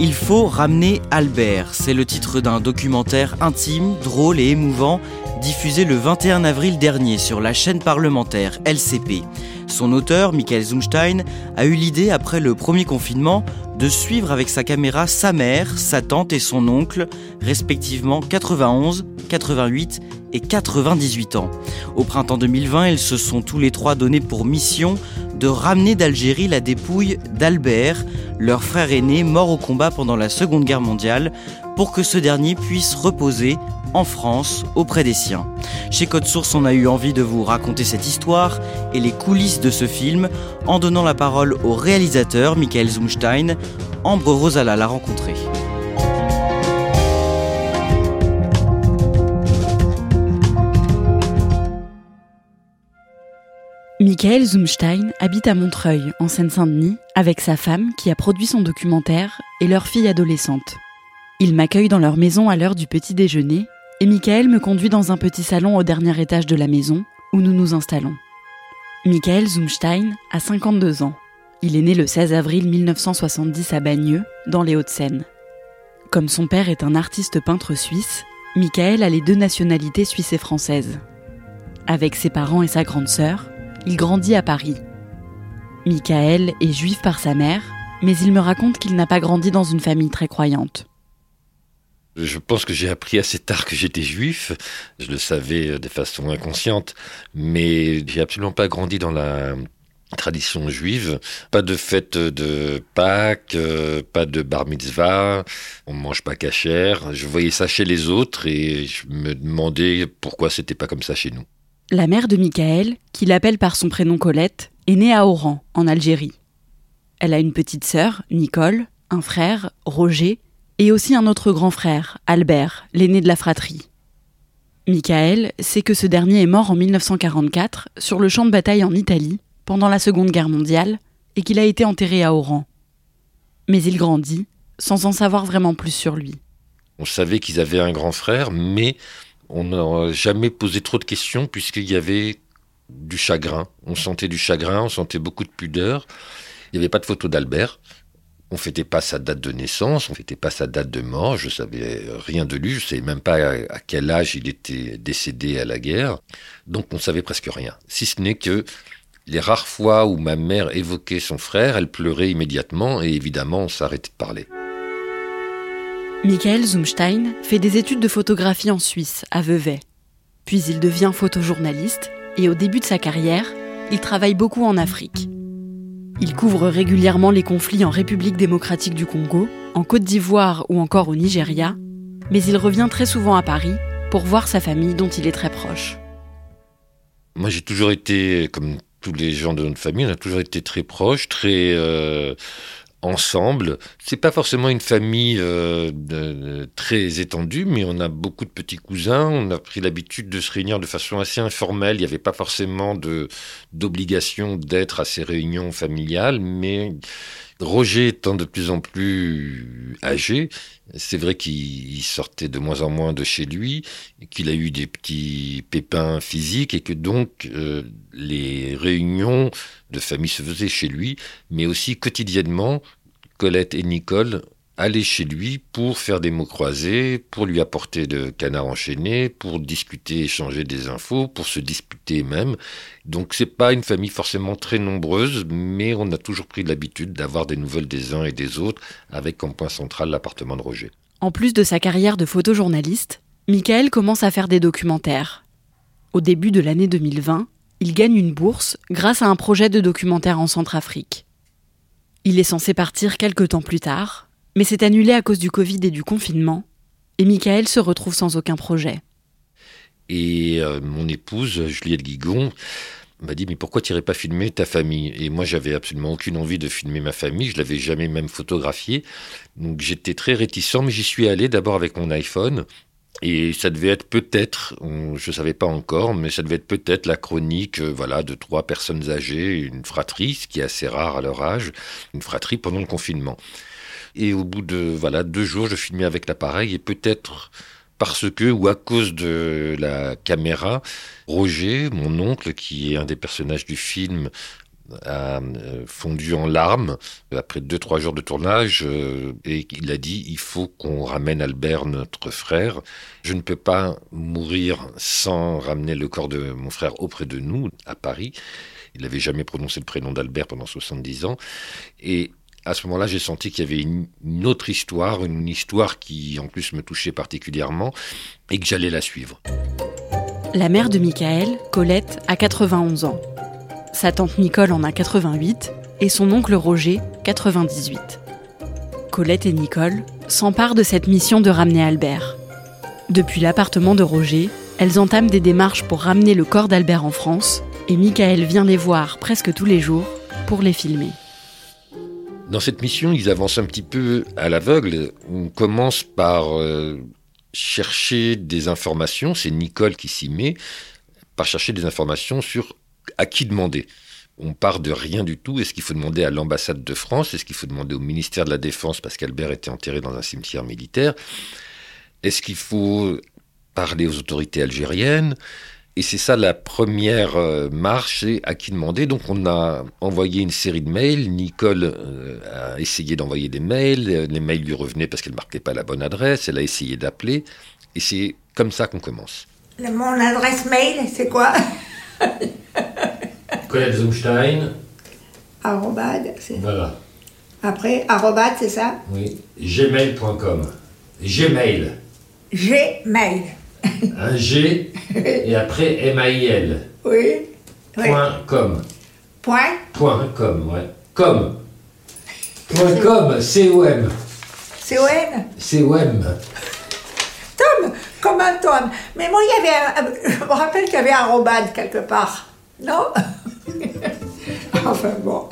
Il faut ramener Albert, c'est le titre d'un documentaire intime, drôle et émouvant diffusé le 21 avril dernier sur la chaîne parlementaire LCP. Son auteur, Michael Zumstein, a eu l'idée après le premier confinement de suivre avec sa caméra sa mère, sa tante et son oncle, respectivement 91, 88 et 98 ans. Au printemps 2020, ils se sont tous les trois donnés pour mission de ramener d'Algérie la dépouille d'Albert, leur frère aîné mort au combat pendant la Seconde Guerre mondiale, pour que ce dernier puisse reposer en France auprès des siens. Chez Code Source, on a eu envie de vous raconter cette histoire et les coulisses de ce film en donnant la parole au réalisateur Michael Zumstein. Ambre Rosala l'a rencontré. Michael Zumstein habite à Montreuil, en Seine-Saint-Denis, avec sa femme qui a produit son documentaire et leur fille adolescente. Ils m'accueillent dans leur maison à l'heure du petit déjeuner et Michael me conduit dans un petit salon au dernier étage de la maison où nous nous installons. Michael Zumstein a 52 ans. Il est né le 16 avril 1970 à Bagneux, dans les Hauts-de-Seine. Comme son père est un artiste peintre suisse, Michael a les deux nationalités suisse et française. Avec ses parents et sa grande sœur, il grandit à Paris. Michael est juif par sa mère, mais il me raconte qu'il n'a pas grandi dans une famille très croyante. Je pense que j'ai appris assez tard que j'étais juif. Je le savais de façon inconsciente, mais j'ai absolument pas grandi dans la tradition juive. Pas de fête de Pâques, euh, pas de bar mitzvah, on mange pas cachère. Je voyais ça chez les autres et je me demandais pourquoi c'était pas comme ça chez nous. La mère de Michael, qu'il appelle par son prénom Colette, est née à Oran, en Algérie. Elle a une petite sœur, Nicole, un frère, Roger, et aussi un autre grand frère, Albert, l'aîné de la fratrie. Michael sait que ce dernier est mort en 1944 sur le champ de bataille en Italie pendant la Seconde Guerre mondiale et qu'il a été enterré à Oran. Mais il grandit sans en savoir vraiment plus sur lui. On savait qu'ils avaient un grand frère, mais on n'a jamais posé trop de questions puisqu'il y avait du chagrin. On sentait du chagrin, on sentait beaucoup de pudeur. Il n'y avait pas de photo d'Albert. On fêtait pas sa date de naissance, on fêtait pas sa date de mort. Je savais rien de lui, je savais même pas à quel âge il était décédé à la guerre. Donc on savait presque rien. Si ce n'est que les rares fois où ma mère évoquait son frère, elle pleurait immédiatement et évidemment on s'arrêtait de parler. Michael Zumstein fait des études de photographie en Suisse, à Vevey. Puis il devient photojournaliste et au début de sa carrière, il travaille beaucoup en Afrique. Il couvre régulièrement les conflits en République démocratique du Congo, en Côte d'Ivoire ou encore au Nigeria, mais il revient très souvent à Paris pour voir sa famille dont il est très proche. Moi j'ai toujours été, comme tous les gens de notre famille, on a toujours été très proches, très euh, ensemble. C'est pas forcément une famille euh, de- très étendue, mais on a beaucoup de petits cousins. On a pris l'habitude de se réunir de façon assez informelle. Il n'y avait pas forcément de d'obligation d'être à ces réunions familiales, mais Roger étant de plus en plus âgé, c'est vrai qu'il il sortait de moins en moins de chez lui, qu'il a eu des petits pépins physiques et que donc euh, les réunions de famille se faisaient chez lui, mais aussi quotidiennement, Colette et Nicole aller chez lui pour faire des mots croisés, pour lui apporter de canard enchaîné, pour discuter, échanger des infos, pour se disputer même. Donc c'est pas une famille forcément très nombreuse, mais on a toujours pris l'habitude d'avoir des nouvelles des uns et des autres, avec comme point central l'appartement de Roger. En plus de sa carrière de photojournaliste, Michael commence à faire des documentaires. Au début de l'année 2020, il gagne une bourse grâce à un projet de documentaire en Centrafrique. Il est censé partir quelques temps plus tard, mais c'est annulé à cause du Covid et du confinement, et Michael se retrouve sans aucun projet. Et euh, mon épouse, Juliette Guigon, m'a dit mais pourquoi tu n'irais pas filmer ta famille? Et moi j'avais absolument aucune envie de filmer ma famille, je l'avais jamais même photographié. Donc j'étais très réticent, mais j'y suis allé d'abord avec mon iPhone. Et ça devait être peut-être, je ne savais pas encore, mais ça devait être peut-être la chronique euh, voilà, de trois personnes âgées, une fratrie, ce qui est assez rare à leur âge, une fratrie pendant le confinement. Et au bout de voilà deux jours, je filmais avec l'appareil et peut-être parce que ou à cause de la caméra, Roger, mon oncle, qui est un des personnages du film, a euh, fondu en larmes après deux trois jours de tournage euh, et il a dit il faut qu'on ramène Albert notre frère. Je ne peux pas mourir sans ramener le corps de mon frère auprès de nous à Paris. Il n'avait jamais prononcé le prénom d'Albert pendant 70 ans. Et à ce moment-là, j'ai senti qu'il y avait une, autre histoire, une histoire qui en plus me touchait particulièrement et que j'allais la suivre. La mère de Michael, Colette, a 91 ans. Sa tante Nicole en a 88 et son oncle Roger, 98. Colette et Nicole s'emparent de cette mission de ramener Albert. Depuis l'appartement de Roger, elles entament des démarches pour ramener le corps d'Albert en France et Michael vient les voir presque tous les jours pour les filmer. Dans cette mission, ils avancent un petit peu à l'aveugle. On commence par euh, chercher des informations, c'est Nicole qui s'y met, par chercher des informations sur à qui demander. On part de rien du tout. Est-ce qu'il faut demander à l'ambassade de France? Est-ce qu'il faut demander au ministère de la Défense parce qu'Albert était enterré dans un cimetière militaire? Est-ce qu'il faut parler aux autorités algériennes? Et c'est ça la première euh, marche, c'est à qui demander. Donc on a envoyé une série de mails. Nicole euh, a essayé d'envoyer des mails. Les mails lui revenaient parce qu'elle ne marquait pas la bonne adresse. Elle a essayé d'appeler. Et c'est comme ça qu'on commence. Mon adresse mail, c'est quoi? Colette Zumstein. Arrobade, c'est... Voilà. Après, arrobade, c'est ça? Oui. Gmail.com. Gmail. Gmail. Un G et après M-A-I-L. Oui. Point com. Point Point com, ouais. Com. Point com, C-O-M. C-O-M C-O-M. Tom, comme un Tom. Mais moi, il y avait je me rappelle qu'il y avait un robade quelque part. Non? Enfin bon.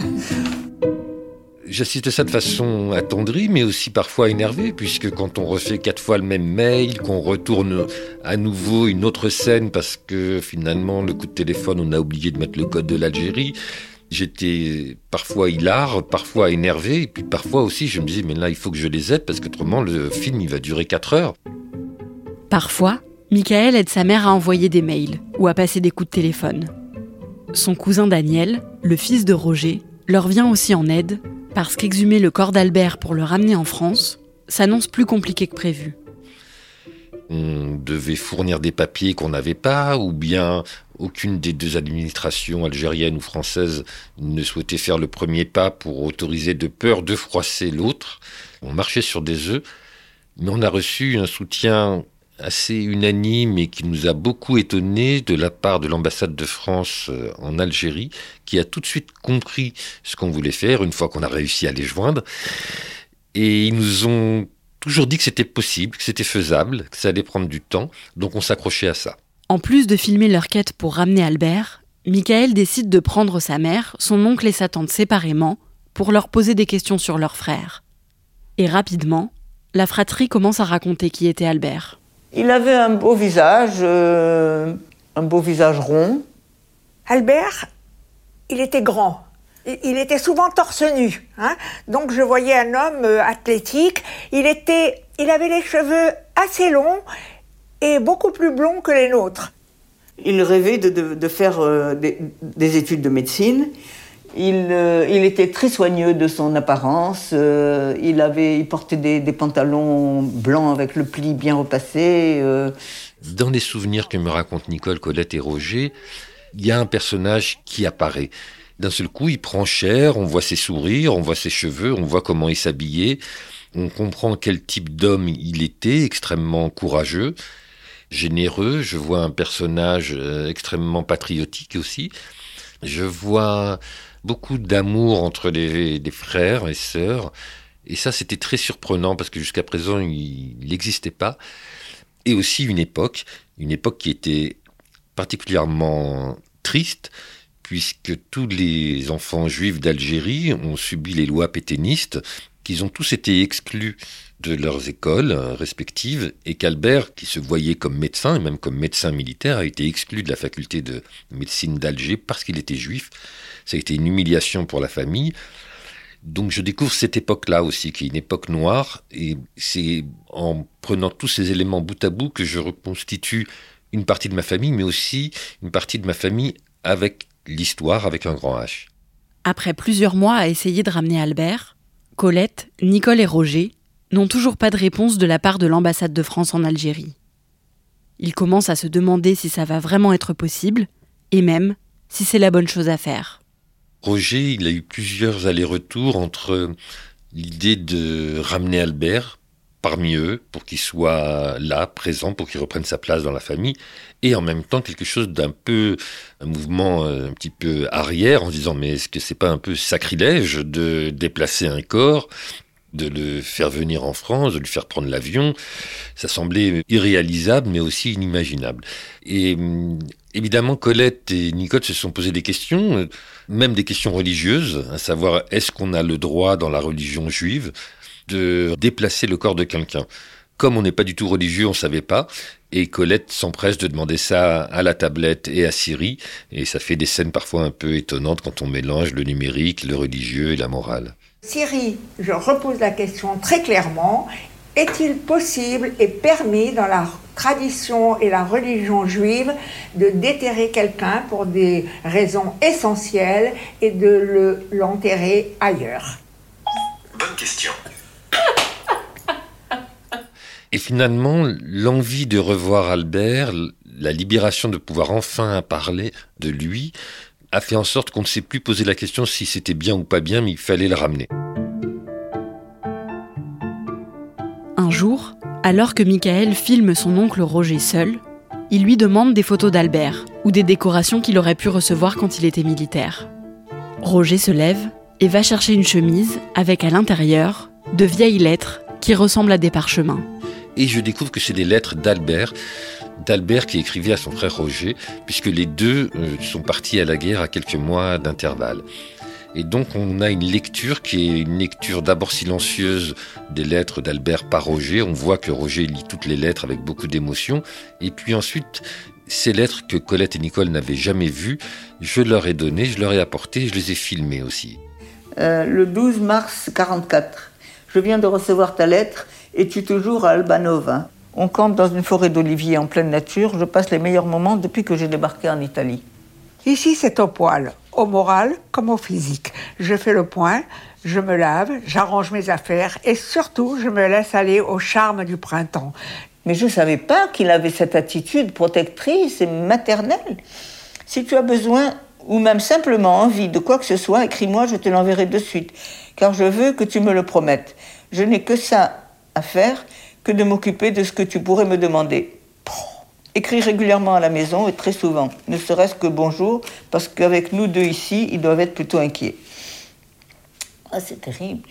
J'assiste ça de façon attendrie, mais aussi parfois énervée, puisque quand on refait quatre fois le même mail, qu'on retourne à nouveau une autre scène parce que finalement le coup de téléphone, on a oublié de mettre le code de l'Algérie, j'étais parfois hilar, parfois énervé, et puis parfois aussi je me disais, mais là il faut que je les aide parce qu'autrement le film il va durer quatre heures. Parfois, Michael aide sa mère à envoyer des mails ou à passer des coups de téléphone. Son cousin Daniel, le fils de Roger, leur vient aussi en aide parce qu'exhumer le corps d'Albert pour le ramener en France s'annonce plus compliqué que prévu. On devait fournir des papiers qu'on n'avait pas, ou bien aucune des deux administrations, algériennes ou françaises, ne souhaitait faire le premier pas pour autoriser de peur de froisser l'autre. On marchait sur des œufs, mais on a reçu un soutien assez unanime et qui nous a beaucoup étonné de la part de l'ambassade de France euh, en Algérie, qui a tout de suite compris ce qu'on voulait faire une fois qu'on a réussi à les joindre. Et ils nous ont toujours dit que c'était possible, que c'était faisable, que ça allait prendre du temps, donc on s'accrochait à ça. En plus de filmer leur quête pour ramener Albert, Michael décide de prendre sa mère, son oncle et sa tante séparément pour leur poser des questions sur leur frère. Et rapidement, la fratrie commence à raconter qui était Albert. Il avait un beau visage, euh, un beau visage rond. Albert, il était grand. Il était souvent torse nu. Hein. Donc je voyais un homme euh, athlétique. Il, était, il avait les cheveux assez longs et beaucoup plus blonds que les nôtres. Il rêvait de, faire euh, des, études de médecine. Il, euh, il, était très soigneux de son apparence. Euh, il, avait, il portait des, des, pantalons blancs avec le pli bien repassé. Euh. Dans les souvenirs que me racontent Nicole, Colette et Roger, il y a un personnage qui apparaît. D'un seul coup, il prend chair, on voit ses sourires, on voit ses cheveux, on voit comment il s'habillait, on comprend quel type d'homme il était, extrêmement courageux, généreux. Je vois un personnage extrêmement patriotique aussi. Je vois beaucoup d'amour entre les, frères et sœurs. Et ça, c'était très surprenant parce que jusqu'à présent, il n'existait pas. Et aussi une époque, une époque qui était particulièrement triste, puisque tous les enfants juifs d'Algérie ont subi les lois pétainistes, qu'ils ont tous été exclus de leurs écoles respectives et qu'Albert, qui se voyait comme médecin et même comme médecin militaire, a été exclu de la faculté de médecine d'Alger parce qu'il était juif. Ça a été une humiliation pour la famille. Donc je découvre cette époque-là aussi, qui est une époque noire, et c'est en prenant tous ces éléments bout à bout que je reconstitue une partie de ma famille, mais aussi une partie de ma famille avec l'histoire, avec un grand H. Après plusieurs mois à essayer de ramener Albert, Colette, Nicole et Roger n'ont toujours pas de réponse de la part de l'ambassade de France en Algérie. Ils commencent à se demander si ça va vraiment être possible, et même si c'est la bonne chose à faire. Roger, il a eu plusieurs allers-retours entre l'idée de ramener Albert parmi eux pour qu'il soit là, présent, pour qu'il reprenne sa place dans la famille, et en même temps quelque chose d'un peu, un mouvement euh, un petit peu arrière en disant mais est-ce que c'est pas un peu sacrilège de déplacer un corps de le faire venir en France, de lui faire prendre l'avion? Ça semblait irréalisable, mais aussi inimaginable. Et hum, évidemment, Colette et Nicole se sont posé des questions, même des questions religieuses, à savoir est-ce qu'on a le droit dans la religion juive de déplacer le corps de quelqu'un comme on n'est pas du tout religieux, on ne savait pas. Et Colette s'empresse de demander ça à la tablette et à Siri. Et ça fait des scènes parfois un peu étonnantes quand on mélange le numérique, le religieux et la morale. Siri, je repose la question très clairement. Est-il possible et permis dans la tradition et la religion juive de déterrer quelqu'un pour des raisons essentielles et de l'enterrer ailleurs? Bonne question. Et finalement, l'envie de revoir Albert, la libération de pouvoir enfin parler de lui, a fait en sorte qu'on ne s'est plus posé la question si c'était bien ou pas bien, mais il fallait le ramener. Un jour, alors que Michael filme son oncle Roger seul, il lui demande des photos d'Albert ou des décorations qu'il aurait pu recevoir quand il était militaire. Roger se lève et va chercher une chemise avec à l'intérieur de vieilles lettres qui ressemblent à des parchemins. Et je découvre que c'est des lettres d'Albert d'Albert qui écrivait à son frère Roger, puisque les deux euh, sont partis à la guerre à quelques mois d'intervalle. Et donc on a une lecture qui est une lecture d'abord silencieuse des lettres d'Albert par Roger. On voit que Roger lit toutes les lettres avec beaucoup d'émotion. Et puis ensuite, ces lettres que Colette et Nicole n'avaient jamais vues, je leur ai donné, je leur ai apporté, je les ai filmées aussi. Euh, le 12 mars 44, je viens de recevoir ta lettre. Es-tu toujours à Albanova on campe dans une forêt d'oliviers en pleine nature. Je passe les meilleurs moments depuis que j'ai débarqué en Italie. Ici, c'est au poil, au moral comme au physique. Je fais le point, je me lave, j'arrange mes affaires et surtout, je me laisse aller au charme du printemps. Mais je ne savais pas qu'il avait cette attitude protectrice et maternelle. Si tu as besoin ou même simplement envie de quoi que ce soit, écris-moi, je te l'enverrai de suite, car je veux que tu me le promettes. Je n'ai que ça à faire que de m'occuper de ce que tu pourrais me demander. Écris régulièrement à la maison et très souvent, ne serait-ce que bonjour, parce qu'avec nous deux ici, ils doivent être plutôt inquiets. Ah, c'est terrible.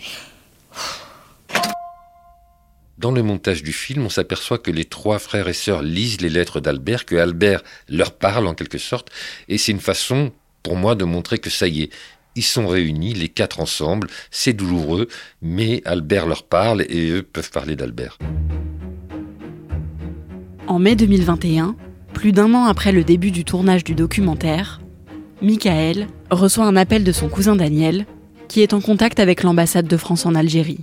Dans le montage du film, on s'aperçoit que les trois frères et sœurs lisent les lettres d'Albert, que Albert leur parle en quelque sorte, et c'est une façon pour moi de montrer que ça y est, ils sont réunis, les quatre ensemble, c'est douloureux, mais Albert leur parle et eux peuvent parler d'Albert. En mai 2021, plus d'un an après le début du tournage du documentaire, Michael reçoit un appel de son cousin Daniel, qui est en contact avec l'ambassade de France en Algérie.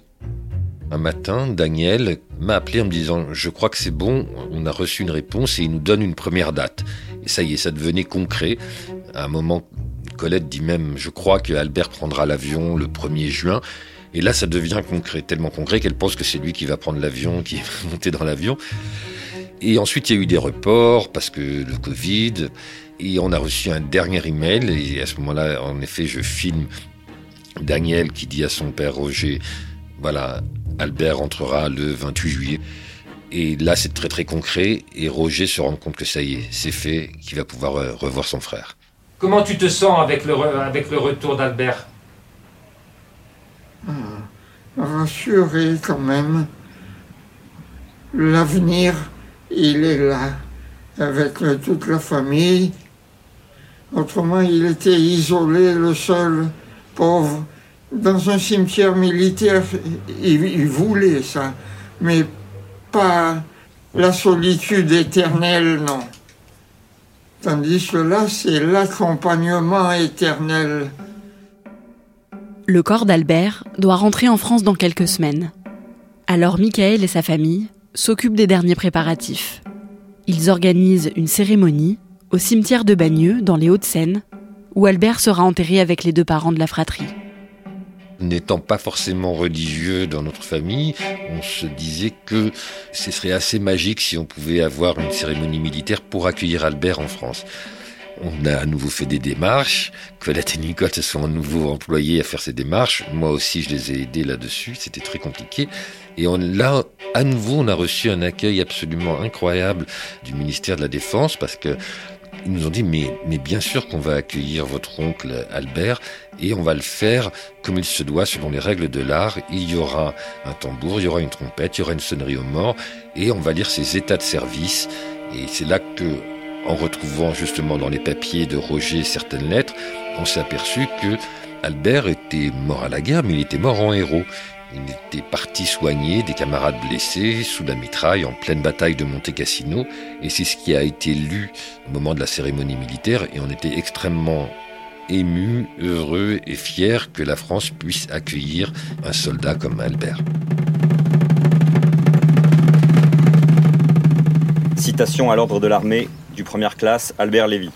Un matin, Daniel m'a appelé en me disant Je crois que c'est bon, on a reçu une réponse et il nous donne une première date. Ça y est, ça devenait concret. À un moment Colette dit même, je crois que Albert prendra l'avion le 1er juin. Et là, ça devient concret, tellement concret qu'elle pense que c'est lui qui va prendre l'avion, qui va monter dans l'avion. Et ensuite, il y a eu des reports parce que le Covid. Et on a reçu un dernier email. Et à ce moment-là, en effet, je filme Daniel qui dit à son père Roger, voilà, Albert entrera le 28 juillet. Et là, c'est très très concret. Et Roger se rend compte que ça y est, c'est fait, qu'il va pouvoir euh, revoir son frère. Comment tu te sens avec le, avec le retour d'Albert? Ah, Rassuré quand même. L'avenir, il est là, avec toute la famille. Autrement, il était isolé, le seul pauvre. Dans un cimetière militaire, il voulait ça, mais pas la solitude éternelle, non. Tandis que c'est l'accompagnement éternel. Le corps d'Albert doit rentrer en France dans quelques semaines. Alors Michael et sa famille s'occupent des derniers préparatifs. Ils organisent une cérémonie au cimetière de Bagneux, dans les Hauts-de-Seine, où Albert sera enterré avec les deux parents de la fratrie n'étant pas forcément religieux dans notre famille, on se disait que ce serait assez magique si on pouvait avoir une cérémonie militaire pour accueillir Albert en France. On a à nouveau fait des démarches. Colette et Nicole se sont à nouveau employés à faire ces démarches. Moi aussi, je les ai aidés là-dessus. C'était très compliqué. Et on, là, à nouveau, on a reçu un accueil absolument incroyable du ministère de la Défense parce que ils nous ont dit mais, mais bien sûr qu'on va accueillir votre oncle Albert et on va le faire comme il se doit selon les règles de l'art. Il y aura un tambour, il y aura une trompette, il y aura une sonnerie aux morts et on va lire ses états de service. Et c'est là que, en retrouvant justement dans les papiers de Roger certaines lettres, on s'est aperçu que Albert était mort à la guerre, mais il était mort en héros. Il était parti soigner des camarades blessés sous la mitraille en pleine bataille de Monte Cassino, et c'est ce qui a été lu au moment de la cérémonie militaire, et on était extrêmement ému, heureux et fier que la France puisse accueillir un soldat comme Albert. Citation à l'ordre de l'armée du première classe Albert Lévy.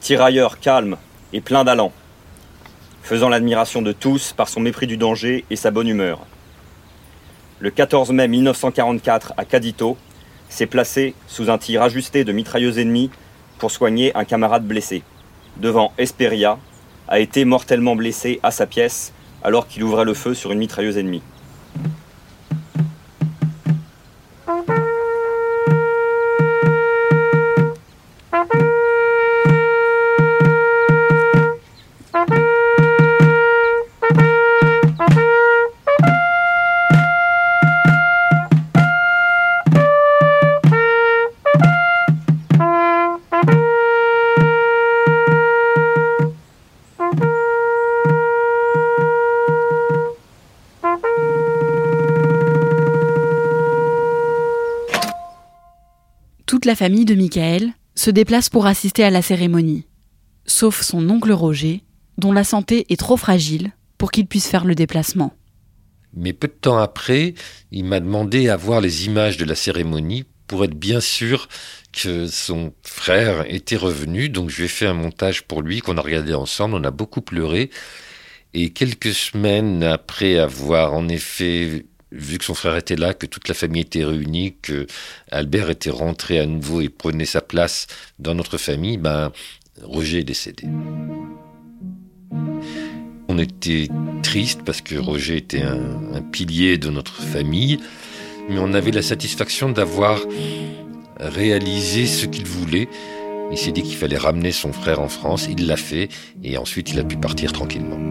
Tirailleur calme et plein d'allant, faisant l'admiration de tous par son mépris du danger et sa bonne humeur. Le 14 mai 1944, à Cadito, s'est placé sous un tir ajusté de mitrailleuses ennemies pour soigner un camarade blessé. Devant Esperia, a été mortellement blessé à sa pièce alors qu'il ouvrait le feu sur une mitrailleuse ennemie. La famille de Michael se déplace pour assister à la cérémonie, sauf son oncle Roger, dont la santé est trop fragile pour qu'il puisse faire le déplacement. Mais peu de temps après, il m'a demandé à voir les images de la cérémonie pour être bien sûr que son frère était revenu. Donc je lui ai fait un montage pour lui qu'on a regardé ensemble. On a beaucoup pleuré. Et quelques semaines après avoir en effet vu que son frère était là, que toute la famille était réunie, que Albert était rentré à nouveau et prenait sa place dans notre famille, ben, Roger est décédé. On était triste parce que Roger était un, pilier de notre famille, mais on avait la satisfaction d'avoir réalisé ce qu'il voulait. Il s'est dit qu'il fallait ramener son frère en France, il l'a fait, et ensuite il a pu partir tranquillement.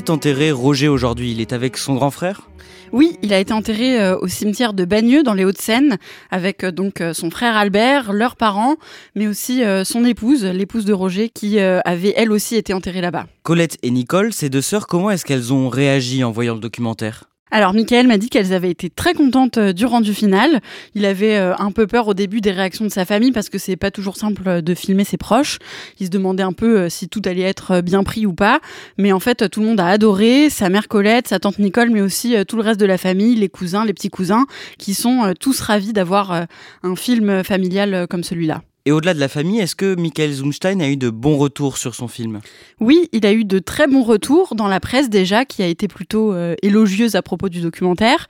Est enterré Roger aujourd'hui? Il est avec son grand frère? Oui, il a été enterré euh, au cimetière de Bagneux dans les Hauts-de-Seine avec euh, donc euh, son frère Albert, leurs parents, mais aussi son épouse, l'épouse de Roger qui avait elle aussi été enterrée là-bas. Colette et Nicole, ces deux sœurs, comment est-ce qu'elles ont réagi en voyant le documentaire? Alors, Michael m'a dit qu'elles avaient été très contentes euh, du rendu final. Il avait euh, un peu peur au début des réactions de sa famille parce que c'est pas toujours simple euh, de filmer ses proches. Il se demandait un peu si tout allait être bien pris ou pas. Mais en fait, tout le monde a adoré. Sa mère Colette, sa tante Nicole, mais aussi tout le reste de la famille, les cousins, les petits cousins, qui sont tous ravis d'avoir un film familial comme celui-là. Et au-delà de la famille, est-ce que Michael Zumstein a eu de bons retours sur son film? Oui, il a eu de très bons retours dans la presse déjà, qui a été plutôt euh, élogieuse à propos du documentaire.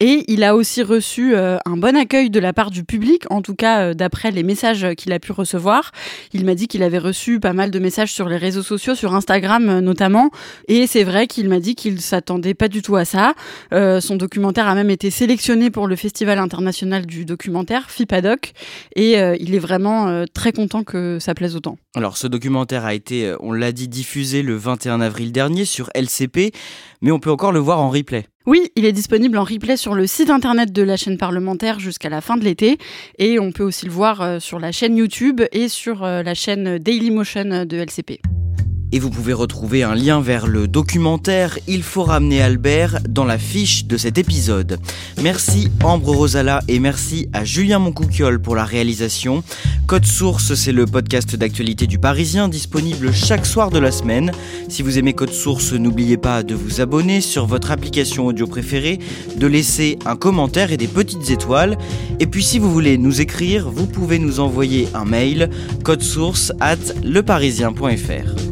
Et il a aussi reçu euh, un bon accueil de la part du public, en tout cas euh, d'après les messages qu'il a pu recevoir. Il m'a dit qu'il avait reçu pas mal de messages sur les réseaux sociaux, sur Instagram notamment. Et c'est vrai qu'il m'a dit qu'il s'attendait pas du tout à ça. son documentaire a même été sélectionné pour le Festival international du documentaire, FIPADOC. Et il est vraiment euh, très content que ça plaise autant. Alors ce documentaire a été, euh, on l'a dit, diffusé le 21 avril dernier sur LCP, mais on peut encore le voir en replay. Oui, il est disponible en replay sur le site internet de la chaîne parlementaire jusqu'à la fin de l'été et on peut aussi le voir euh, sur la chaîne YouTube et sur la chaîne Dailymotion de LCP. Et vous pouvez retrouver un lien vers le documentaire Il faut ramener Albert dans la fiche de cet épisode. Merci Ambre Rosala et merci à Julien Moncouquiol pour la réalisation. Code Source, c'est le podcast d'actualité du Parisien disponible chaque soir de la semaine. Si vous aimez Code Source, n'oubliez pas de vous abonner sur votre application audio préférée, de laisser un commentaire et des petites étoiles. Et puis si vous voulez nous écrire, vous pouvez nous envoyer un mail code source at leparisien.fr.